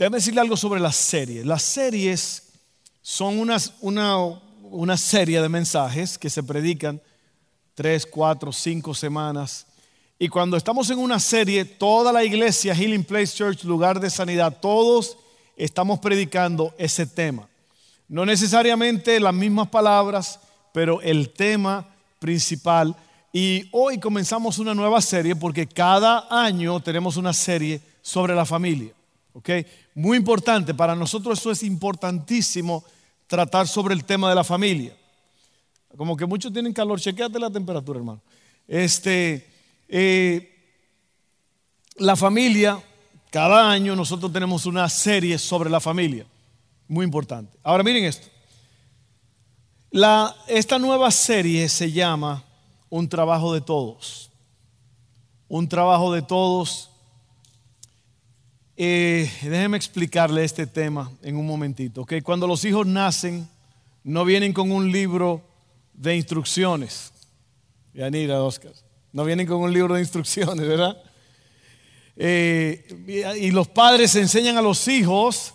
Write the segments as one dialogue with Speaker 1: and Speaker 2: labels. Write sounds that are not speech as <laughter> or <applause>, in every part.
Speaker 1: Déjame decirle algo sobre las series. Las series son unas, una, una serie de mensajes que se predican tres, cuatro, cinco semanas. Y cuando estamos en una serie, toda la iglesia, Healing Place Church, lugar de sanidad, todos estamos predicando ese tema. No necesariamente las mismas palabras, pero el tema principal y hoy comenzamos una nueva serie porque cada año tenemos una serie sobre la familia. ¿ok? Muy importante, para nosotros eso es importantísimo tratar sobre el tema de la familia. Como que muchos tienen calor, chequeate la temperatura, hermano. Este, eh, la familia, cada año nosotros tenemos una serie sobre la familia. Muy importante. Ahora miren esto. La, esta nueva serie se llama un trabajo de todos. Un trabajo de todos. Eh, déjeme explicarle este tema en un momentito. ¿okay? Cuando los hijos nacen, no vienen con un libro de instrucciones. Yanira, Oscar. No vienen con un libro de instrucciones, ¿verdad? Eh, y los padres enseñan a los hijos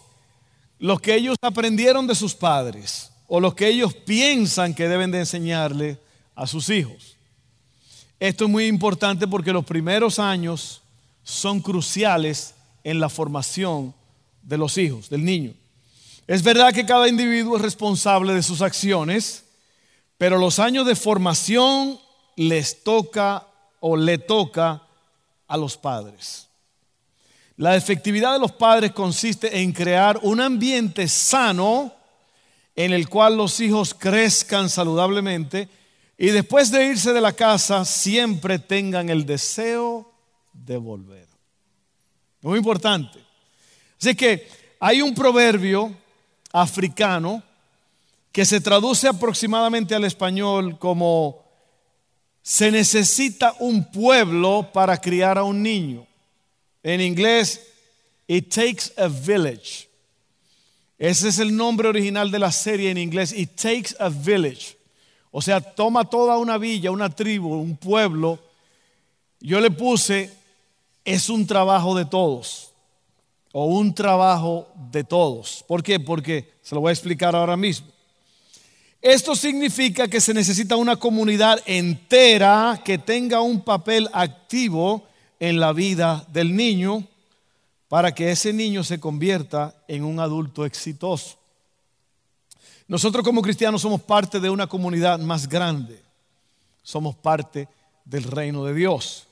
Speaker 1: lo que ellos aprendieron de sus padres o lo que ellos piensan que deben de enseñarle a sus hijos. Esto es muy importante porque los primeros años son cruciales en la formación de los hijos, del niño. Es verdad que cada individuo es responsable de sus acciones, pero los años de formación les toca o le toca a los padres. La efectividad de los padres consiste en crear un ambiente sano en el cual los hijos crezcan saludablemente y después de irse de la casa, siempre tengan el deseo de volver. Muy importante. Así que hay un proverbio africano que se traduce aproximadamente al español como se necesita un pueblo para criar a un niño. En inglés, it takes a village. Ese es el nombre original de la serie en inglés, it takes a village. O sea, toma toda una villa, una tribu, un pueblo. Yo le puse, es un trabajo de todos. O un trabajo de todos. ¿Por qué? Porque se lo voy a explicar ahora mismo. Esto significa que se necesita una comunidad entera que tenga un papel activo en la vida del niño para que ese niño se convierta en un adulto exitoso. Nosotros como cristianos somos parte de una comunidad más grande. Somos parte del reino de Dios.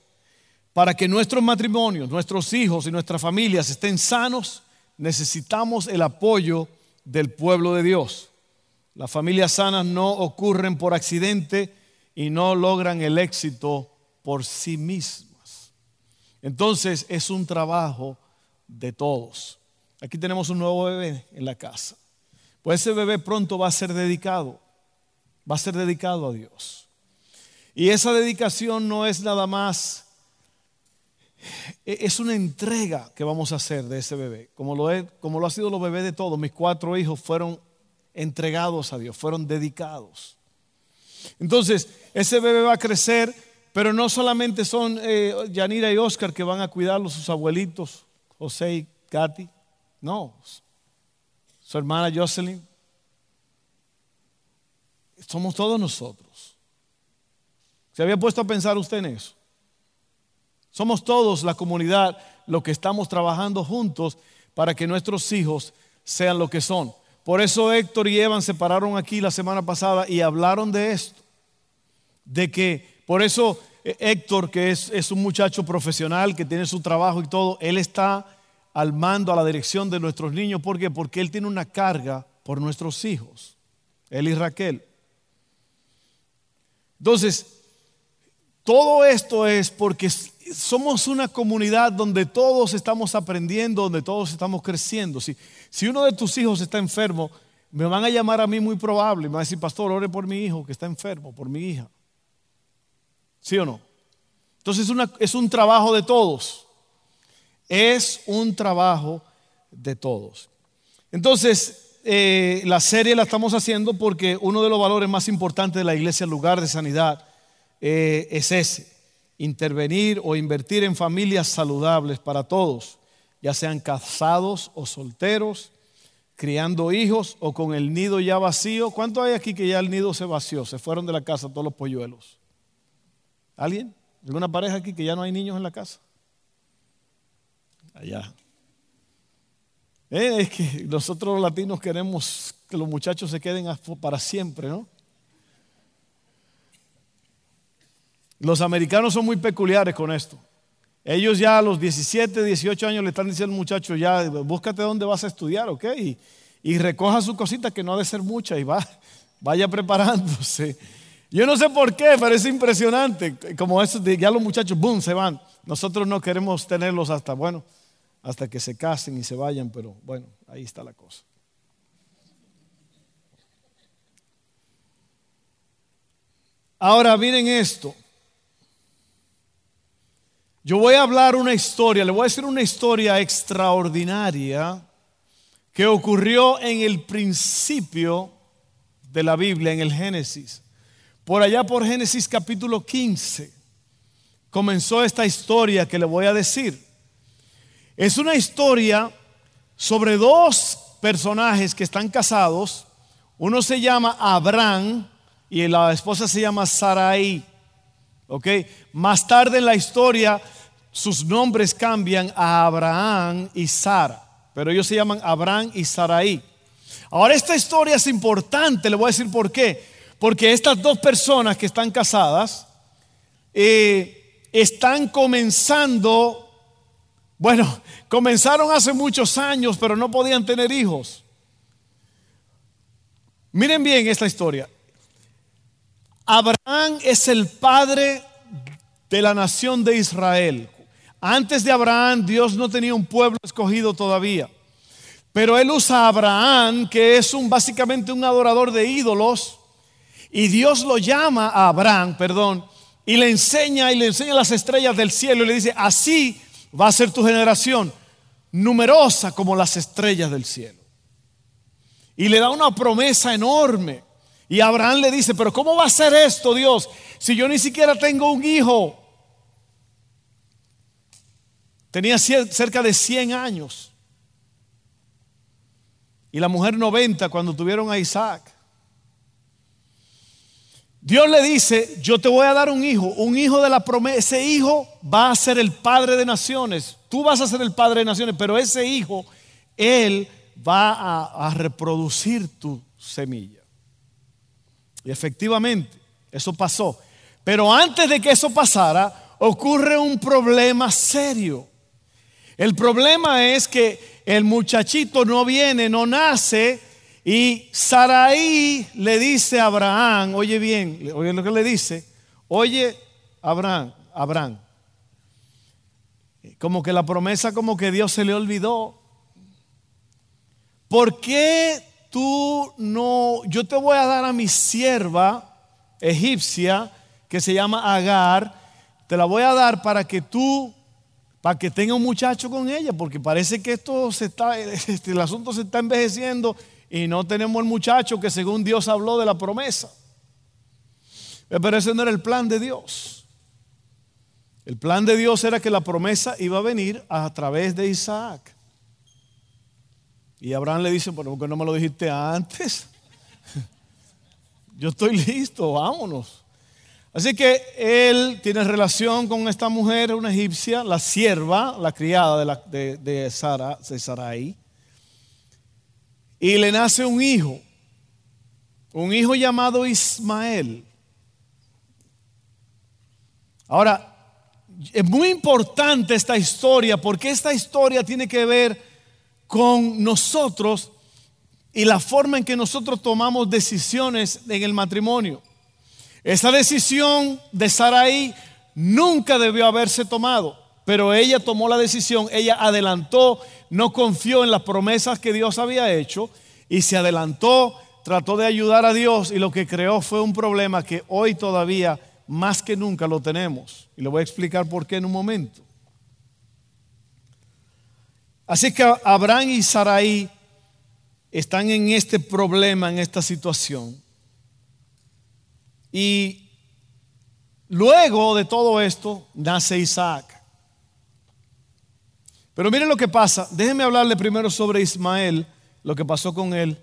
Speaker 1: Para que nuestros matrimonios, nuestros hijos y nuestras familias estén sanos, necesitamos el apoyo del pueblo de Dios. Las familias sanas no ocurren por accidente y no logran el éxito por sí mismas. Entonces es un trabajo de todos. Aquí tenemos un nuevo bebé en la casa. Pues ese bebé pronto va a ser dedicado, va a ser dedicado a Dios. Y esa dedicación no es nada más, es una entrega que vamos a hacer de ese bebé, como lo, es, como lo ha sido los bebés de todos. Mis cuatro hijos fueron entregados a Dios, fueron dedicados. Entonces, ese bebé va a crecer, pero no solamente son eh, Yanira y Oscar que van a cuidarlo, sus abuelitos, José y Katy, no, su hermana Jocelyn. Somos todos nosotros. ¿Se había puesto a pensar usted en eso? Somos todos la comunidad lo que estamos trabajando juntos para que nuestros hijos sean lo que son. Por eso Héctor y Evan se pararon aquí la semana pasada y hablaron de esto. De que, por eso eh, Héctor, que es, es un muchacho profesional, que tiene su trabajo y todo, él está al mando, a la dirección de nuestros niños. ¿Por qué? Porque Él tiene una carga por nuestros hijos, Él y Raquel. Entonces, todo esto es porque somos una comunidad donde todos estamos aprendiendo, donde todos estamos creciendo. Si, si uno de tus hijos está enfermo, me van a llamar a mí muy probable. Me van a decir, pastor, ore por mi hijo que está enfermo, por mi hija. ¿Sí o no? Entonces es un trabajo de todos. Es un trabajo de todos. Entonces, eh, la serie la estamos haciendo porque uno de los valores más importantes de la iglesia, el lugar de sanidad, eh, es ese intervenir o invertir en familias saludables para todos, ya sean casados o solteros, criando hijos o con el nido ya vacío. ¿Cuánto hay aquí que ya el nido se vació? Se fueron de la casa todos los polluelos. ¿Alguien? ¿Alguna pareja aquí que ya no hay niños en la casa? Allá. Eh, es que nosotros los latinos queremos que los muchachos se queden para siempre, ¿no? Los americanos son muy peculiares con esto. Ellos ya a los 17, 18 años le están diciendo al muchacho, ya búscate dónde vas a estudiar, ¿ok? Y, recoja su cosita que no ha de ser mucha y va, vaya preparándose. Yo no sé por qué, pero es impresionante. Como eso, ya los muchachos, boom, se van. Nosotros no queremos tenerlos hasta, bueno, hasta que se casen y se vayan, pero bueno, ahí está la cosa. Ahora miren esto. Yo voy a hablar una historia, le voy a decir una historia extraordinaria que ocurrió en el principio de la Biblia, en el Génesis. Por allá por Génesis capítulo 15 comenzó esta historia que le voy a decir. Es una historia sobre dos personajes que están casados. Uno se llama Abraham y la esposa se llama Sarai. ¿Ok? Más tarde en la historia sus nombres cambian a Abraham y Sara, pero ellos se llaman Abraham y Sarai. Ahora esta historia es importante, le voy a decir por qué. Porque estas dos personas que están casadas eh, están comenzando, bueno, <laughs> comenzaron hace muchos años, pero no podían tener hijos. Miren bien esta historia. Abraham es el padre de la nación de Israel. Antes de Abraham, Dios no tenía un pueblo escogido todavía. Pero él usa a Abraham, que es un, básicamente un adorador de ídolos, y Dios lo llama a Abraham, perdón, y le enseña y le enseña las estrellas del cielo y le dice, así va a ser tu generación, numerosa como las estrellas del cielo. Y le da una promesa enorme. Y Abraham le dice, pero ¿cómo va a ser esto, Dios, si yo ni siquiera tengo un hijo? Tenía cerca de 100 años. Y la mujer 90 cuando tuvieron a Isaac. Dios le dice, yo te voy a dar un hijo, un hijo de la promesa. Ese hijo va a ser el padre de naciones. Tú vas a ser el padre de naciones, pero ese hijo, él va a, a reproducir tu semilla. Y efectivamente, eso pasó. Pero antes de que eso pasara, ocurre un problema serio. El problema es que el muchachito no viene, no nace, y Saraí le dice a Abraham, oye bien, oye lo que le dice, oye Abraham, Abraham, como que la promesa como que Dios se le olvidó. ¿Por qué tú no, yo te voy a dar a mi sierva egipcia que se llama Agar, te la voy a dar para que tú, para que tenga un muchacho con ella, porque parece que esto se está, <laughs> este, el asunto se está envejeciendo y no tenemos el muchacho que según Dios habló de la promesa. Pero ese no era el plan de Dios. El plan de Dios era que la promesa iba a venir a través de Isaac. Y Abraham le dice, ¿por qué no me lo dijiste antes? <laughs> Yo estoy listo, vámonos. Así que él tiene relación con esta mujer, una egipcia, la sierva, la criada de, la, de, Sara, de Sarai. Y le nace un hijo, un hijo llamado Ismael. Ahora, es muy importante esta historia porque esta historia tiene que ver con nosotros y la forma en que nosotros tomamos decisiones en el matrimonio. Esa decisión de Saraí nunca debió haberse tomado, pero ella tomó la decisión, ella adelantó, no confió en las promesas que Dios había hecho y se adelantó, trató de ayudar a Dios y lo que creó fue un problema que hoy todavía más que nunca lo tenemos. Y le voy a explicar por qué en un momento. Así que Abraham y Sarai están en este problema, en esta situación. Y luego de todo esto nace Isaac. Pero miren lo que pasa. Déjenme hablarle primero sobre Ismael, lo que pasó con él.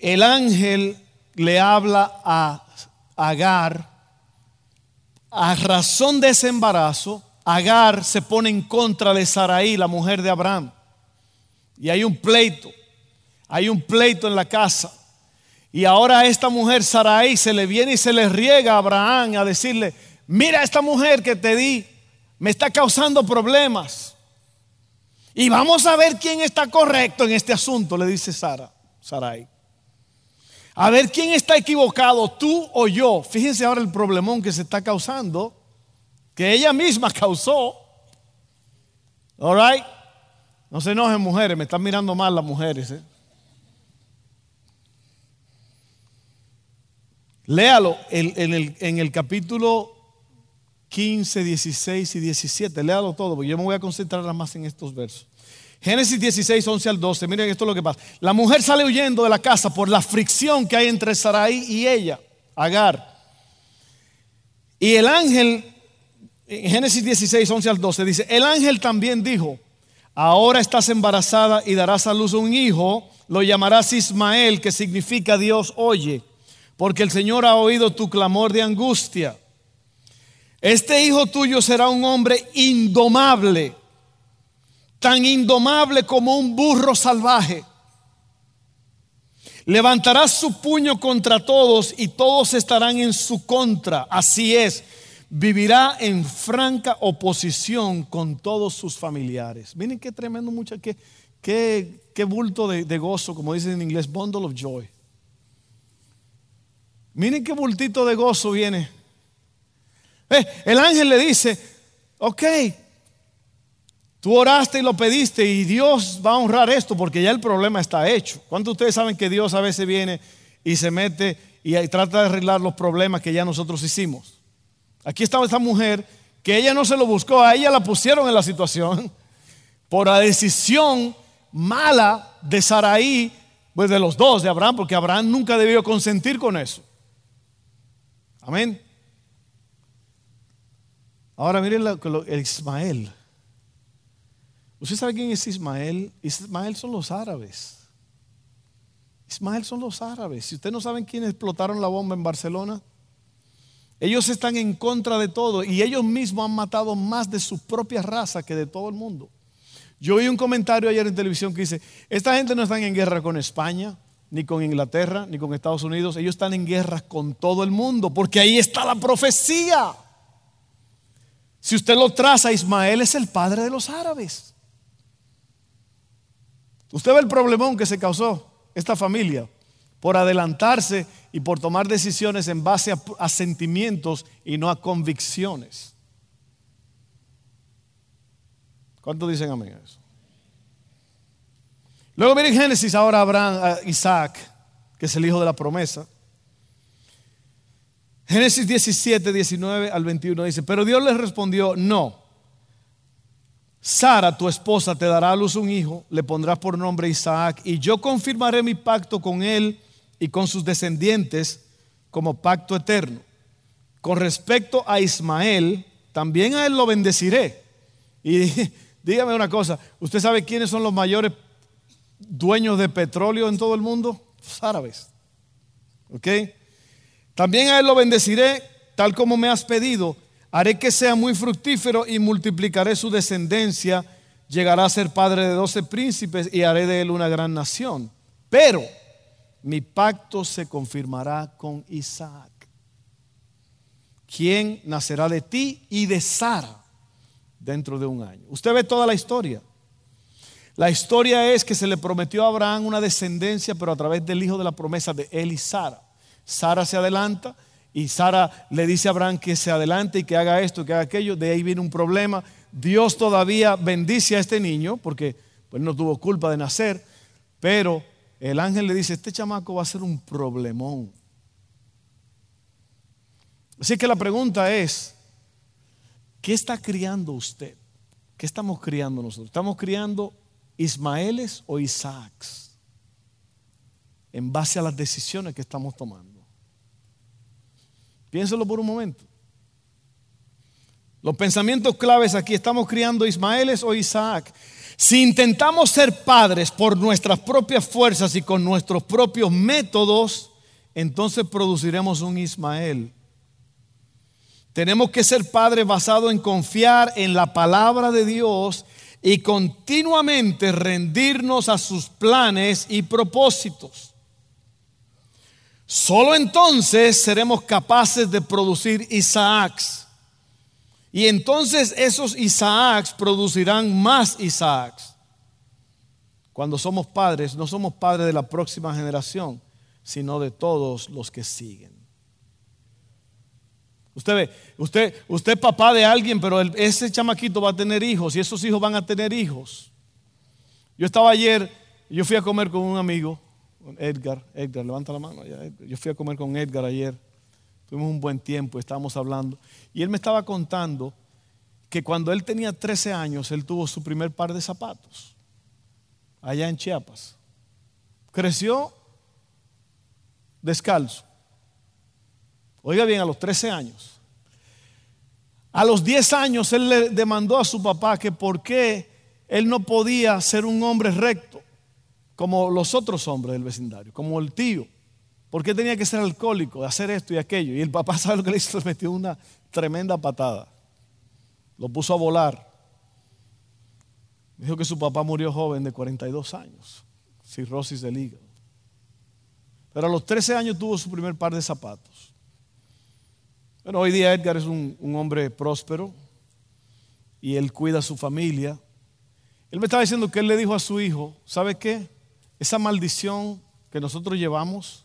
Speaker 1: El ángel le habla a Agar. A razón de ese embarazo, Agar se pone en contra de Saraí, la mujer de Abraham. Y hay un pleito. Hay un pleito en la casa. Y ahora a esta mujer Saraí se le viene y se le riega a Abraham a decirle, mira esta mujer que te di, me está causando problemas. Y vamos a ver quién está correcto en este asunto, le dice Sara, Sarai. A ver quién está equivocado, tú o yo. Fíjense ahora el problemón que se está causando, que ella misma causó. All right? No se enojen mujeres, me están mirando mal las mujeres. ¿eh? Léalo en, el, capítulo 15, 16 y 17. Léalo todo, porque yo me voy a concentrar más en estos versos. Génesis 16, 11 al 12. Miren esto es lo que pasa. La mujer sale huyendo de la casa por la fricción que hay entre Sarai y ella, Agar. Y el ángel, en Génesis 16, 11 al 12, dice, el ángel también dijo, ahora estás embarazada y darás a luz un hijo, lo llamarás Ismael, que significa Dios oye, porque el Señor ha oído tu clamor de angustia. Este hijo tuyo será un hombre indomable, tan indomable como un burro salvaje. Levantará su puño contra todos y todos estarán en su contra. Así es, vivirá en franca oposición con todos sus familiares. Miren qué tremendo, mucha, qué, qué, bulto de, de gozo, como dicen en inglés, bundle of joy. Miren qué bultito de gozo viene eh, el ángel le dice, ok, tú oraste y lo pediste y Dios va a honrar esto porque ya el problema está hecho. ¿Cuántos de ustedes saben que Dios a veces viene y se mete y trata de arreglar los problemas que ya nosotros hicimos? Aquí estaba esta mujer que ella no se lo buscó, a ella la pusieron en la situación <laughs> por la decisión mala de Saraí, pues de los dos, de Abraham, porque Abraham nunca debió consentir con eso. Amén. Ahora miren Ismael. ¿Usted sabe quién es Ismael? Ismael son los árabes. Ismael son los árabes. Si ustedes no saben quiénes explotaron la bomba en Barcelona, ellos están en contra de todo y ellos mismos han matado más de su propia raza que de todo el mundo. Yo oí un comentario ayer en televisión que dice, esta gente no está en guerra con España, ni con Inglaterra, ni con Estados Unidos, ellos están en guerra con todo el mundo, porque ahí está la profecía. Si usted lo traza, Ismael es el padre de los árabes. Usted ve el problemón que se causó esta familia por adelantarse y por tomar decisiones en base a, sentimientos y no a convicciones. ¿Cuántos dicen amén a eso? Luego miren Génesis ahora Abraham, a Isaac, que es el hijo de la promesa. Génesis 17, 19 al 21 dice, pero Dios les respondió, no. Sara, tu esposa, te dará a luz un hijo, le pondrás por nombre Isaac, y yo confirmaré mi pacto con él y con sus descendientes como pacto eterno. Con respecto a Ismael, también a él lo bendeciré. Y <laughs> dígame una cosa, ¿usted sabe quiénes son los mayores dueños de petróleo en todo el mundo? Los árabes. ¿Ok? También a él lo bendeciré, tal como me has pedido. Haré que sea muy fructífero y multiplicaré su descendencia. Llegará a ser padre de doce príncipes y haré de él una gran nación. Pero mi pacto se confirmará con Isaac, quien nacerá de ti y de Sara dentro de un año. Usted ve toda la historia. La historia es que se le prometió a Abraham una descendencia, pero a través del hijo de la promesa de él y Sara. Sara se adelanta y Sara le dice a Abraham que se adelante y que haga esto, que haga aquello, de ahí viene un problema. Dios todavía bendice a este niño porque pues, no tuvo culpa de nacer, pero el ángel le dice, este chamaco va a ser un problemón. Así que la pregunta es, ¿qué está criando usted? ¿Qué estamos criando nosotros? ¿Estamos criando Ismaeles o Isaacs? En base a las decisiones que estamos tomando. Piénselo por un momento. Los pensamientos claves aquí, ¿estamos criando Ismaeles o Isaac? Si intentamos ser padres por nuestras propias fuerzas y con nuestros propios métodos, entonces produciremos un Ismael. Tenemos que ser padres basados en confiar en la palabra de Dios y continuamente rendirnos a sus planes y propósitos. Solo entonces seremos capaces de producir Isaacs. Y entonces esos Isaacs producirán más Isaacs. Cuando somos padres, no somos padres de la próxima generación, sino de todos los que siguen. Usted ve, usted, usted es papá de alguien, pero ese chamaquito va a tener hijos y esos hijos van a tener hijos. Yo estaba ayer, yo fui a comer con un amigo Edgar, Edgar, levanta la mano. Yo fui a comer con Edgar ayer. Tuvimos un buen tiempo, estábamos hablando. Y él me estaba contando que cuando él tenía 13 años, él tuvo su primer par de zapatos. Allá en Chiapas. Creció descalzo. Oiga bien, a los 13 años. A los 10 años él le demandó a su papá que por qué él no podía ser un hombre recto como los otros hombres del vecindario, como el tío. ¿Por qué tenía que ser alcohólico, hacer esto y aquello? Y el papá, <laughs> ¿sabe lo que le hizo? Le metió una tremenda patada. Lo puso a volar. Dijo que su papá murió joven de 42 años, cirrosis del hígado. Pero a los 13 años tuvo su primer par de zapatos. Bueno, hoy día Edgar es un, un hombre próspero y él cuida a su familia. Él me estaba diciendo que él le dijo a su hijo, ¿sabe qué? esa maldición que nosotros llevamos,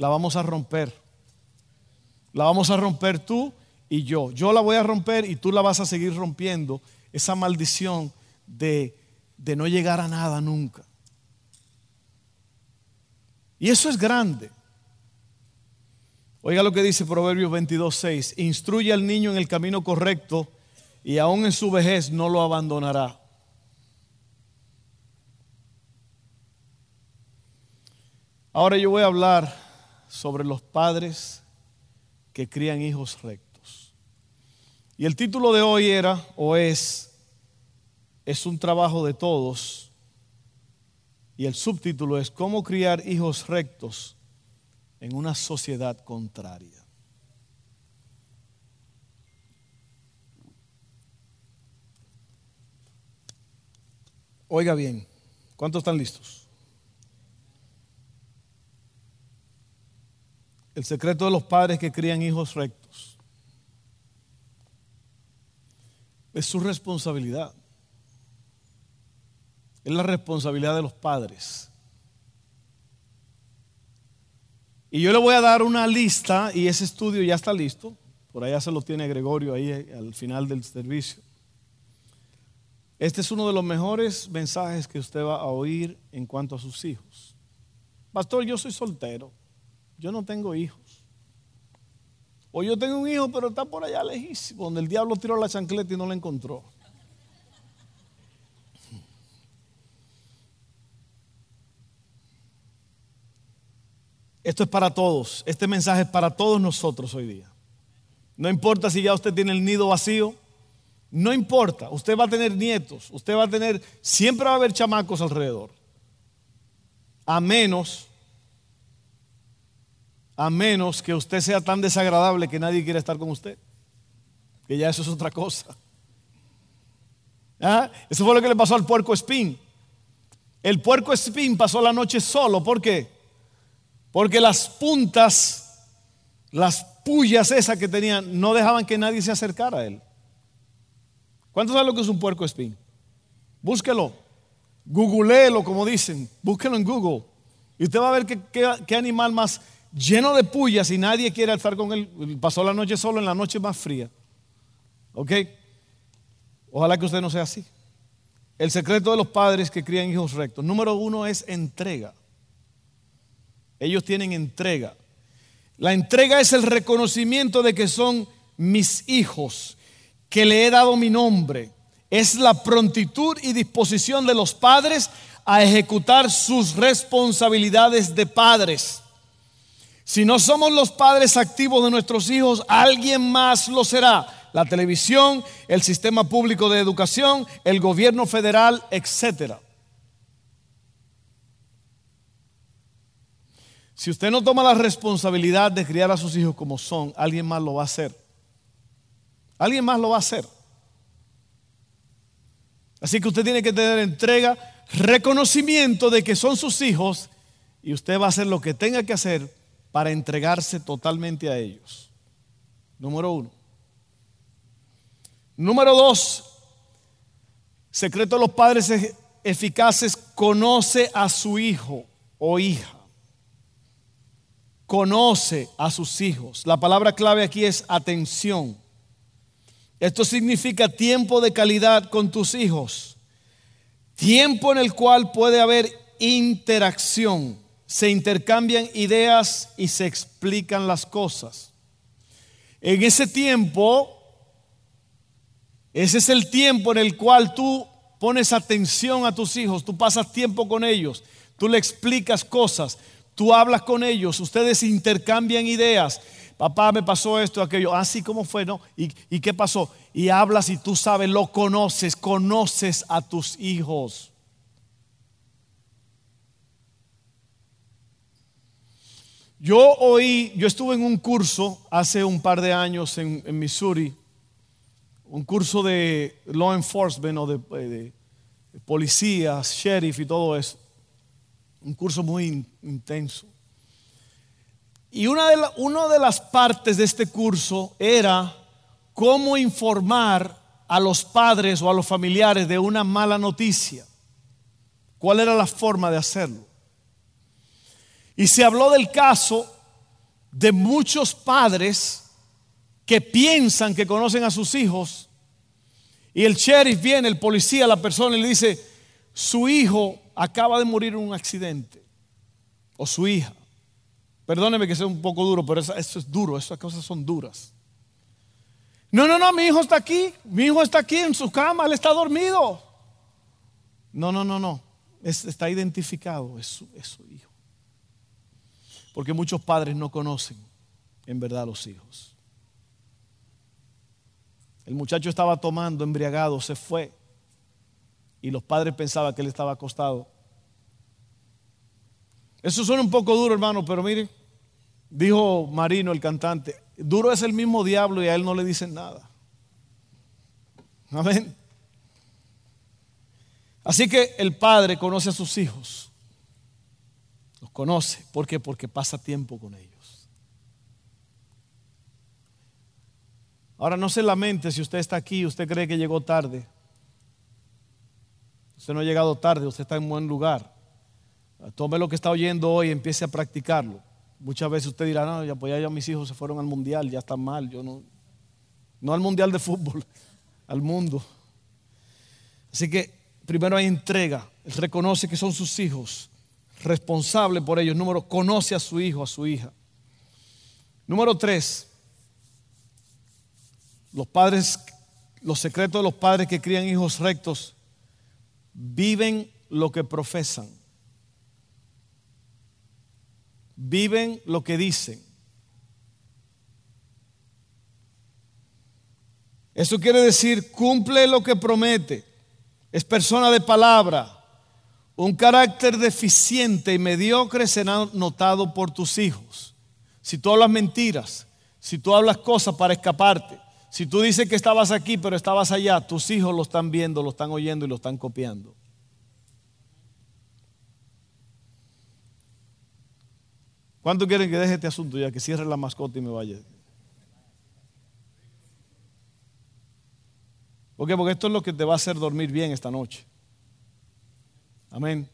Speaker 1: la vamos a romper. La vamos a romper tú y yo. Yo la voy a romper y tú la vas a seguir rompiendo. Esa maldición de, de no llegar a nada nunca. Y eso es grande. Oiga lo que dice Proverbios 22.6. Instruye al niño en el camino correcto y aún en su vejez no lo abandonará. Ahora yo voy a hablar sobre los padres que crían hijos rectos. Y el título de hoy era o es es un trabajo de todos. Y el subtítulo es cómo criar hijos rectos en una sociedad contraria. Oiga bien, ¿cuántos están listos? El secreto de los padres que crían hijos rectos. Es su responsabilidad. Es la responsabilidad de los padres. Y yo le voy a dar una lista y ese estudio ya está listo. Por allá se lo tiene Gregorio ahí al final del servicio. Este es uno de los mejores mensajes que usted va a oír en cuanto a sus hijos. Pastor, yo soy soltero yo no tengo hijos. O yo tengo un hijo, pero está por allá lejísimo, donde el diablo tiró la chancleta y no la encontró. Esto es para todos. Este mensaje es para todos nosotros hoy día. No importa si ya usted tiene el nido vacío. No importa. Usted va a tener nietos. Usted va a tener, siempre va a haber chamacos alrededor. A menos a menos que usted sea tan desagradable que nadie quiera estar con usted. Que ya eso es otra cosa. ¿Ah? Eso fue lo que le pasó al puerco espín. El puerco espín pasó la noche solo. ¿Por qué? Porque las puntas, las pullas esas que tenían, no dejaban que nadie se acercara a él. ¿Cuántos saben lo que es un puerco espín? Búsquelo. Googleelo, como dicen. Búsquelo en Google. Y usted va a ver qué animal más lleno de pullas y nadie quiere estar con él. Pasó la noche solo en la noche más fría. ¿Ok? Ojalá que usted no sea así. El secreto de los padres que crían hijos rectos. Número uno es entrega. Ellos tienen entrega. La entrega es el reconocimiento de que son mis hijos, que le he dado mi nombre. Es la prontitud y disposición de los padres a ejecutar sus responsabilidades de padres. Si no somos los padres activos de nuestros hijos, alguien más lo será la televisión, el sistema público de educación, el gobierno federal, etc. Si usted no toma la responsabilidad de criar a sus hijos como son, alguien más lo va a hacer. Alguien más lo va a hacer. Así que usted tiene que tener entrega, reconocimiento de que son sus hijos y usted va a hacer lo que tenga que hacer para entregarse totalmente a ellos. Número uno. Número dos, secreto de los padres eficaces, conoce a su hijo o hija. Conoce a sus hijos. La palabra clave aquí es atención. Esto significa tiempo de calidad con tus hijos. Tiempo en el cual puede haber interacción. Se intercambian ideas y se explican las cosas. En ese tiempo ese es el tiempo en el cual tú pones atención a tus hijos, tú pasas tiempo con ellos, tú le explicas cosas, tú hablas con ellos, ustedes intercambian ideas. Papá, me pasó esto, aquello. Así ah, como fue, ¿no? ¿Y, ¿Y qué pasó? Y hablas y tú sabes, lo conoces, conoces a tus hijos. Yo oí, yo estuve en un curso hace un par de años en, Missouri un curso de law enforcement o de, eh, policías, sheriff y todo eso. Un curso muy intenso. Y una de, una de las partes de este curso era cómo informar a los padres o a los familiares de una mala noticia. ¿Cuál era la forma de hacerlo? Y se habló del caso de muchos padres que piensan que conocen a sus hijos y el sheriff viene, el policía, la persona y le dice, su hijo acaba de morir en un accidente o su hija. Perdóneme que sea un poco duro, pero eso, es duro, esas cosas son duras. No, no, no, mi hijo está aquí, mi hijo está aquí en su cama, él está dormido. No, no, no, no, está identificado, es su hijo. Porque muchos padres no conocen en verdad a los hijos. El muchacho estaba tomando, embriagado, se fue. Y los padres pensaban que él estaba acostado. Eso suena un poco duro, hermano, pero mire, dijo Marino, el cantante, duro es el mismo diablo y a él no le dicen nada. Amén. Así que el padre conoce a sus hijos. Los conoce. ¿Por qué? Porque pasa tiempo con ellos. Ahora no se lamente si usted está aquí usted cree que llegó tarde. Usted no ha llegado tarde, usted está en buen lugar. Tome lo que está oyendo hoy y empiece a practicarlo. Muchas veces usted dirá, no, ya, pues ya, mis hijos se fueron al mundial, ya están mal. Yo no, no al mundial de fútbol, <laughs> al mundo. Así que primero hay entrega. Él reconoce que son sus hijos, responsable por ellos. Número, conoce a su hijo, a su hija. Número tres, los padres, los secretos de los padres que crían hijos rectos, viven lo que profesan. Viven lo que dicen. Eso quiere decir, cumple lo que promete. Es persona de palabra. Un carácter deficiente y mediocre será notado por tus hijos. Si tú hablas mentiras, si tú hablas cosas para escaparte, si tú dices que estabas aquí pero estabas allá, tus hijos lo están viendo, lo están oyendo y lo están copiando. ¿Cuánto quieren que deje este asunto ya, que cierre la mascota y me vaya? ¿Por qué? Porque esto es lo que te va a hacer dormir bien esta noche. Amén.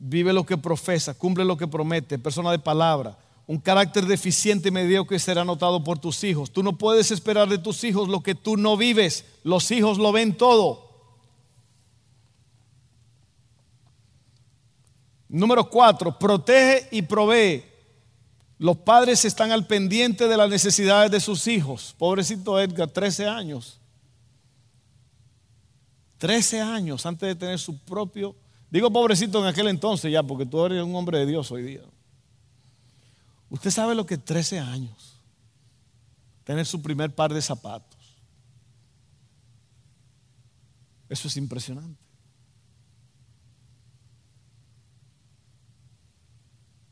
Speaker 1: vive lo que profesa, cumple lo que promete, persona de palabra. Un carácter deficiente y mediocre será notado por tus hijos. Tú no puedes esperar de tus hijos lo que tú no vives. Los hijos lo ven todo. Número cuatro, protege y provee. Los padres están al pendiente de las necesidades de sus hijos. Pobrecito Edgar, 13 años. 13 años antes de tener su propio Digo pobrecito en aquel entonces ya, porque tú eres un hombre de Dios hoy día. Usted sabe lo que es 13 años, tener su primer par de zapatos. Eso es impresionante.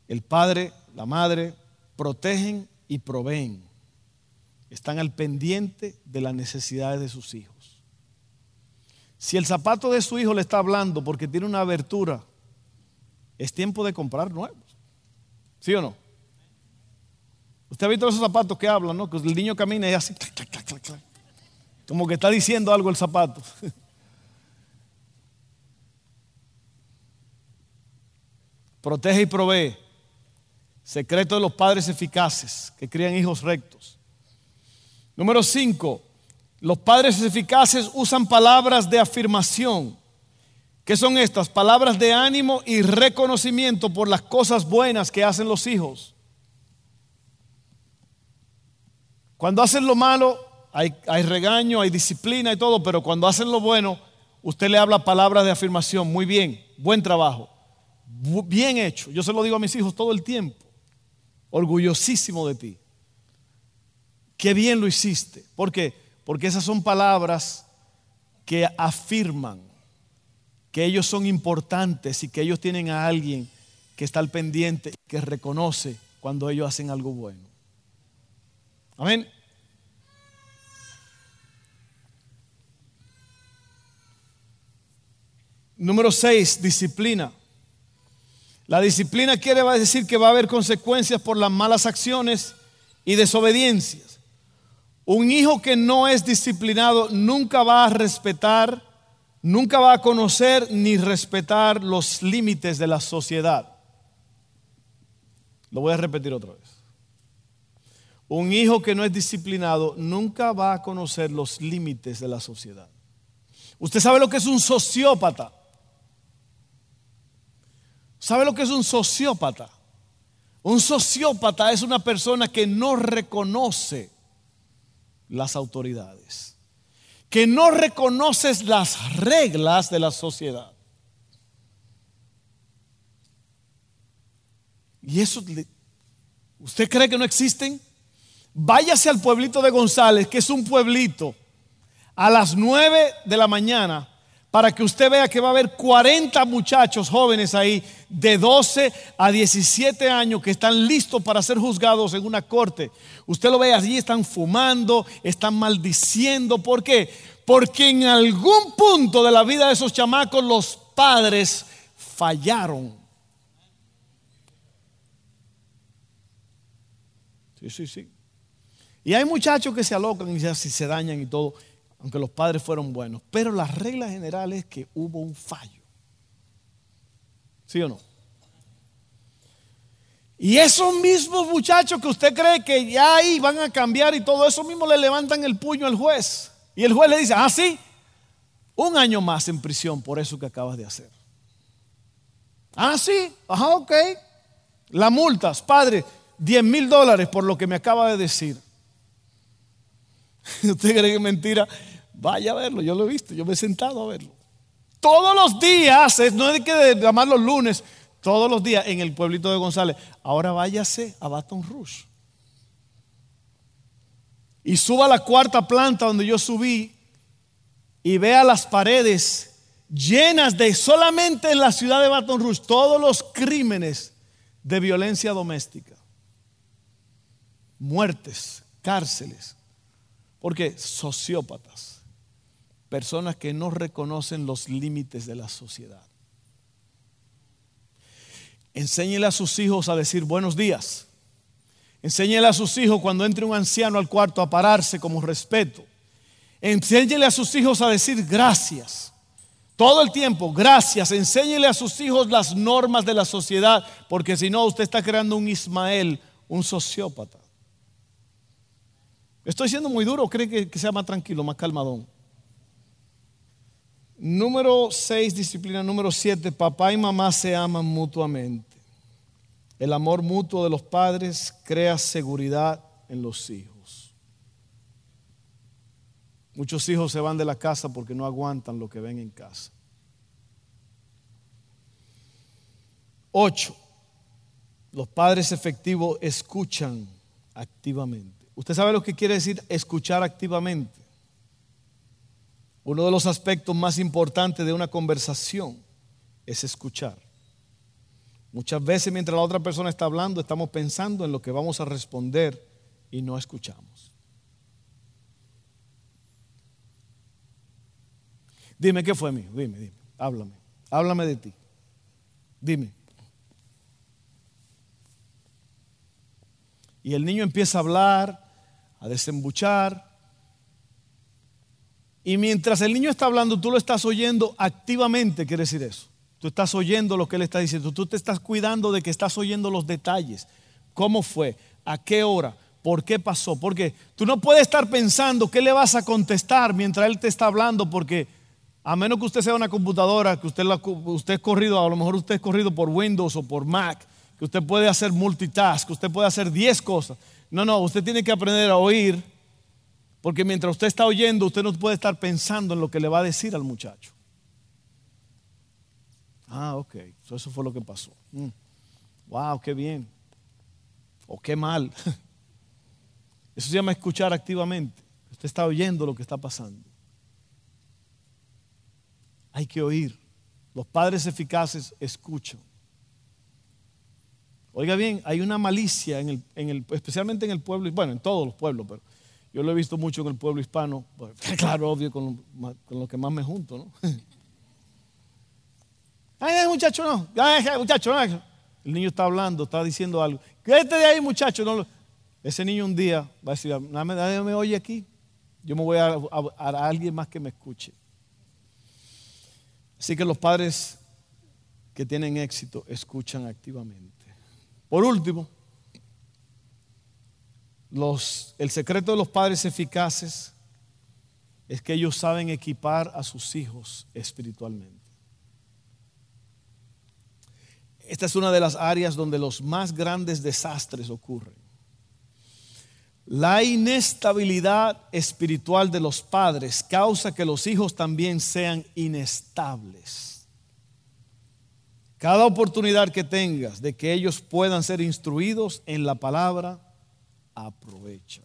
Speaker 1: El padre, la madre, protegen y proveen. Están al pendiente de las necesidades de sus hijos. Si el zapato de su hijo le está hablando porque tiene una abertura, es tiempo de comprar nuevos. ¿Sí o no? Usted ha visto esos zapatos que hablan, ¿no? Que el niño camina y hace como que está diciendo algo el zapato. <laughs> Protege y provee. Secreto de los padres eficaces que crían hijos rectos. Número 5. Los padres eficaces usan palabras de afirmación. ¿Qué son estas? Palabras de ánimo y reconocimiento por las cosas buenas que hacen los hijos. Cuando hacen lo malo, hay, regaño, hay disciplina y todo, pero cuando hacen lo bueno, usted le habla palabras de afirmación. Muy bien, buen trabajo, bien hecho. Yo se lo digo a mis hijos todo el tiempo. Orgullosísimo de ti. Qué bien lo hiciste. ¿Por qué? Porque esas son palabras que afirman que ellos son importantes y que ellos tienen a alguien que está al pendiente y que reconoce cuando ellos hacen algo bueno. Amén. Número 6, disciplina. La disciplina quiere decir que va a haber consecuencias por las malas acciones y desobediencias. Un hijo que no es disciplinado nunca va a respetar, nunca va a conocer ni respetar los límites de la sociedad. Lo voy a repetir otra vez. Un hijo que no es disciplinado nunca va a conocer los límites de la sociedad. Usted sabe lo que es un sociópata. ¿Sabe lo que es un sociópata? Un sociópata es una persona que no reconoce las autoridades, que no reconoces las reglas de la sociedad. ¿Y eso usted cree que no existen? Váyase al pueblito de González, que es un pueblito, a las 9 de la mañana para que usted vea que va a haber 40 muchachos jóvenes ahí de 12 a 17 años que están listos para ser juzgados en una corte. Usted lo ve allí, están fumando, están maldiciendo. ¿Por qué? Porque en algún punto de la vida de esos chamacos los padres fallaron. Sí, sí, sí. Y hay muchachos que se alocan y se dañan y todo aunque los padres fueron buenos. Pero la regla general es que hubo un fallo. ¿Sí o no? Y esos mismos muchachos que usted cree que ya ahí van a cambiar y todo eso mismo le levantan el puño al juez. Y el juez le dice, ah, sí, un año más en prisión por eso que acabas de hacer. Ah, sí, ajá, ok. La multas, padre, 10 mil dólares por lo que me acaba de decir. <laughs> ¿Usted cree que es mentira? Vaya a verlo, yo lo he visto, yo me he sentado a verlo. Todos los días, no es que llamar los lunes, todos los días en el pueblito de González. Ahora váyase a Baton Rouge. Y suba a la cuarta planta donde yo subí y vea las paredes llenas de solamente en la ciudad de Baton Rouge todos los crímenes de violencia doméstica. Muertes, cárceles, porque sociópatas, personas que no reconocen los límites de la sociedad. Enséñele a sus hijos a decir buenos días. Enséñele a sus hijos cuando entre un anciano al cuarto a pararse como respeto. Enséñele a sus hijos a decir gracias. Todo el tiempo, gracias, enséñele a sus hijos las normas de la sociedad, porque si no, usted está creando un Ismael, un sociópata. Estoy siendo muy duro, cree que, que sea más tranquilo, más calmadón. Número 6, disciplina número 7, papá y mamá se aman mutuamente. El amor mutuo de los padres crea seguridad en los hijos. Muchos hijos se van de la casa porque no aguantan lo que ven en casa. 8. Los padres efectivos escuchan activamente. ¿Usted sabe lo que quiere decir escuchar activamente? Uno de los aspectos más importantes de una conversación es escuchar. Muchas veces mientras la otra persona está hablando estamos pensando en lo que vamos a responder y no escuchamos. Dime qué fue mío, dime, dime, háblame, háblame de ti. Dime. Y el niño empieza a hablar, a desembuchar, y mientras el niño está hablando, tú lo estás oyendo activamente, quiere decir eso. Tú estás oyendo lo que él está diciendo. Tú te estás cuidando de que estás oyendo los detalles. ¿Cómo fue? ¿A qué hora? ¿Por qué pasó? Porque tú no puedes estar pensando qué le vas a contestar mientras él te está hablando, porque a menos que usted sea una computadora, que usted, la, usted es corrido, a lo mejor usted es corrido por Windows o por Mac, que usted puede hacer multitask, que usted puede hacer 10 cosas. No, no, usted tiene que aprender a oír porque mientras usted está oyendo, usted no puede estar pensando en lo que le va a decir al muchacho. Ah, ok. Eso fue lo que pasó. Wow, mm. qué bien. O qué mal. <laughs> Eso se llama escuchar activamente. Usted está oyendo lo que está pasando. Hay que oír. Los padres eficaces escuchan. Oiga bien, hay una malicia, en el, en el, especialmente en el pueblo, bueno, en todos los pueblos, pero yo lo he visto mucho en el pueblo hispano, pues, <laughs> claro, obvio, con lo, que más me junto, ¿no? <laughs> Ay, muchacho, no. Ay, muchacho. El niño está hablando, está diciendo algo. Quédate de ahí, muchacho. No Ese niño un día va a decir, nadie me oye aquí. Yo me voy a, a alguien más que me escuche. Así que los padres que tienen éxito escuchan activamente. Por último, el secreto de los padres eficaces es que ellos saben equipar a sus hijos espiritualmente. Esta es una de las áreas donde los más grandes desastres ocurren. La inestabilidad espiritual de los padres causa que los hijos también sean inestables. Cada oportunidad que tengas de que ellos puedan ser instruidos en la palabra, aprovecha.